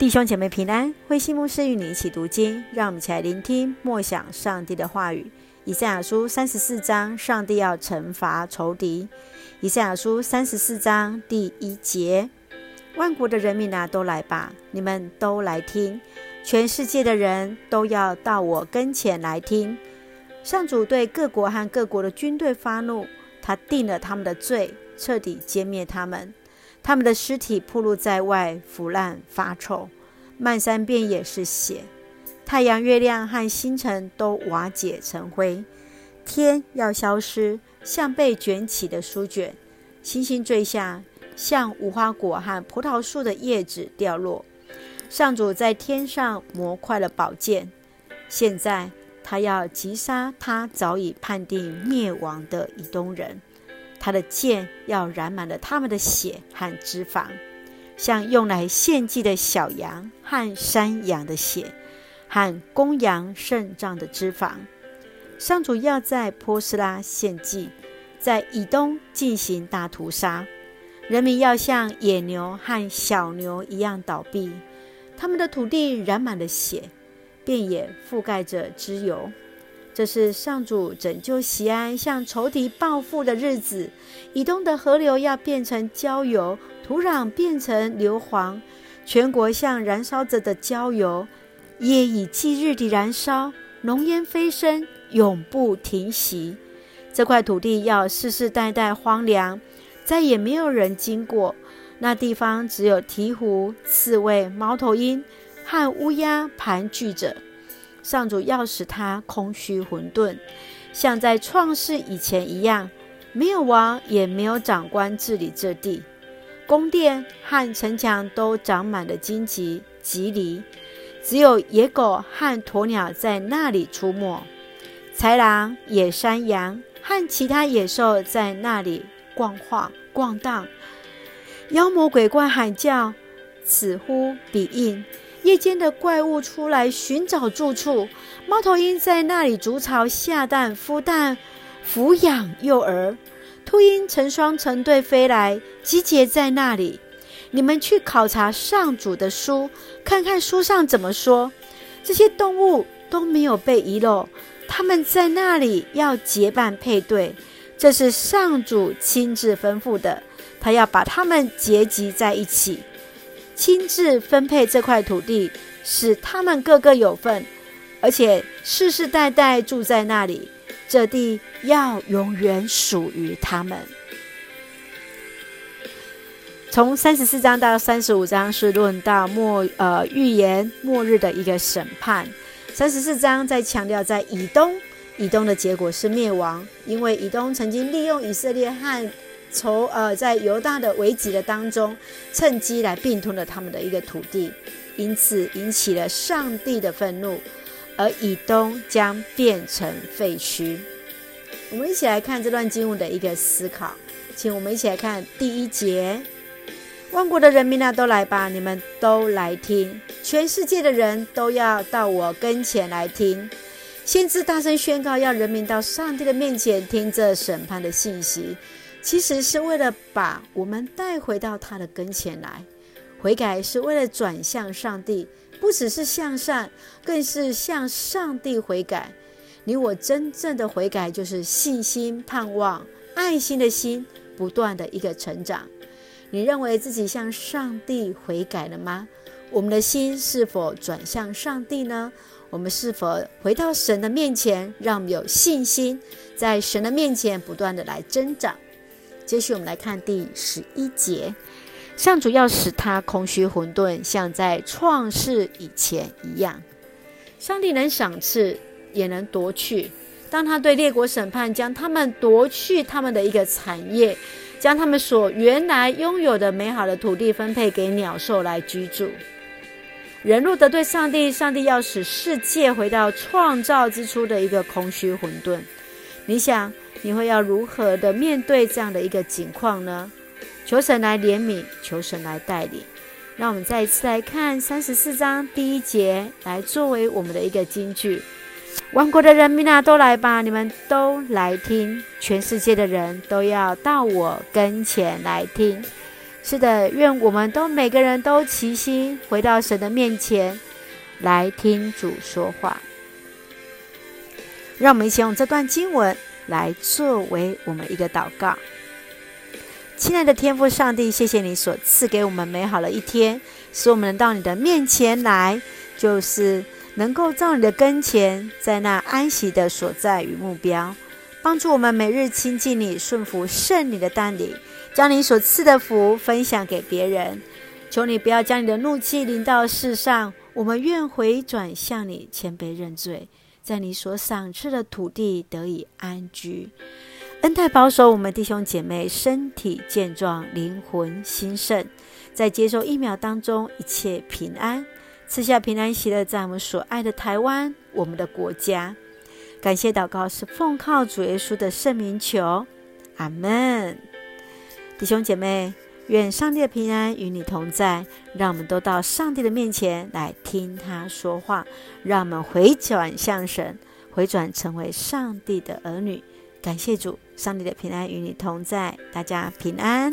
弟兄姐妹平安，慧心牧师与你一起读经，让我们一起来聆听默想上帝的话语。以赛亚书三十四章，上帝要惩罚仇敌。以赛亚书三十四章第一节：万国的人民啊，都来吧，你们都来听，全世界的人都要到我跟前来听。上主对各国和各国的军队发怒，他定了他们的罪，彻底歼灭他们。他们的尸体暴露在外，腐烂发臭，漫山遍野是血。太阳、月亮和星辰都瓦解成灰，天要消失，像被卷起的书卷；星星坠下，像无花果和葡萄树的叶子掉落。上主在天上磨快了宝剑，现在他要击杀他早已判定灭亡的以东人。他的剑要染满了他们的血和脂肪，像用来献祭的小羊和山羊的血，和公羊肾脏的脂肪。上主要在波斯拉献祭，在以东进行大屠杀。人民要像野牛和小牛一样倒闭，他们的土地染满了血，遍野覆盖着脂油。这是上主拯救西安、向仇敌报复的日子。以东的河流要变成焦油，土壤变成硫磺，全国像燃烧着的焦油，夜以继日地燃烧，浓烟飞升，永不停息。这块土地要世世代代荒凉，再也没有人经过。那地方只有鹈鹕、刺猬、猫头鹰和乌鸦盘踞着。上主要使他空虚混沌，像在创世以前一样，没有王也没有长官治理这地，宫殿和城墙都长满了荆棘蒺藜，只有野狗和鸵鸟在那里出没，豺狼、野山羊和其他野兽在那里逛晃逛荡，妖魔鬼怪喊叫，此呼彼应。夜间的怪物出来寻找住处，猫头鹰在那里筑巢下蛋孵蛋抚养幼儿，秃鹰成双成对飞来集结在那里。你们去考察上主的书，看看书上怎么说。这些动物都没有被遗漏，他们在那里要结伴配对，这是上主亲自吩咐的，他要把他们结集在一起。亲自分配这块土地，使他们个个有份，而且世世代代住在那里。这地要永远属于他们。从三十四章到三十五章是论到末呃预言末日的一个审判。三十四章在强调在以东，以东的结果是灭亡，因为以东曾经利用以色列和。从呃，在犹大的危急的当中，趁机来并吞了他们的一个土地，因此引起了上帝的愤怒，而以东将变成废墟。我们一起来看这段经文的一个思考，请我们一起来看第一节：万国的人民啊，都来吧，你们都来听，全世界的人都要到我跟前来听。先知大声宣告，要人民到上帝的面前听这审判的信息。其实是为了把我们带回到他的跟前来，悔改是为了转向上帝，不只是向善，更是向上帝悔改。你我真正的悔改，就是信心、盼望、爱心的心不断的一个成长。你认为自己向上帝悔改了吗？我们的心是否转向上帝呢？我们是否回到神的面前，让我们有信心，在神的面前不断的来增长？接续我们来看第十一节，上主要使他空虚混沌，像在创世以前一样。上帝能赏赐，也能夺去。当他对列国审判，将他们夺去他们的一个产业，将他们所原来拥有的美好的土地分配给鸟兽来居住。人若得罪上帝，上帝要使世界回到创造之初的一个空虚混沌。你想？你会要如何的面对这样的一个景况呢？求神来怜悯，求神来带领。让我们再一次来看三十四章第一节，来作为我们的一个金句：万国的人民啊，都来吧！你们都来听，全世界的人都要到我跟前来听。是的，愿我们都每个人都齐心回到神的面前来听主说话。让我们一起用这段经文来作为我们一个祷告。亲爱的天父上帝，谢谢你所赐给我们美好的一天，使我们能到你的面前来，就是能够到你的跟前，在那安息的所在与目标，帮助我们每日亲近你，顺服圣你的带领，将你所赐的福分享给别人。求你不要将你的怒气临到世上，我们愿回转向你，谦卑认罪，在你所赏赐的土地得以安居。恩待保守我们弟兄姐妹身体健壮，灵魂兴盛，在接受疫苗当中一切平安，赐下平安喜乐，在我们所爱的台湾，我们的国家。感谢祷告是奉靠主耶稣的圣名求，阿门。弟兄姐妹，愿上帝的平安与你同在，让我们都到上帝的面前来听他说话，让我们回转向神，回转成为上帝的儿女。感谢主，上帝的平安与你同在，大家平安。